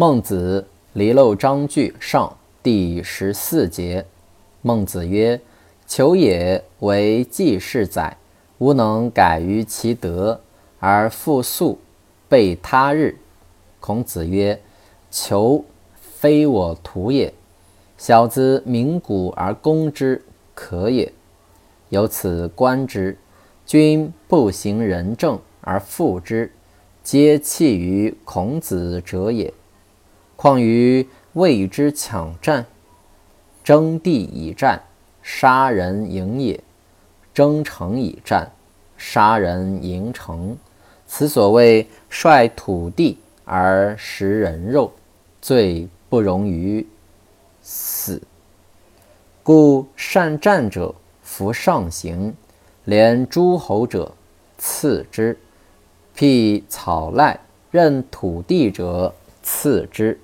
孟子离娄章句上第十四节。孟子曰：“求也为季氏载，吾能改于其德而复速，备他日。”孔子曰：“求非我徒也，小子鸣鼓而攻之，可也。由此观之，君不行仁政而复之，皆弃于孔子者也。”况于谓之抢战，争地以战，杀人营也；争城以战，杀人营城。此所谓率土地而食人肉，罪不容于死。故善战者服上刑，连诸侯者次之，辟草赖任土地者次之。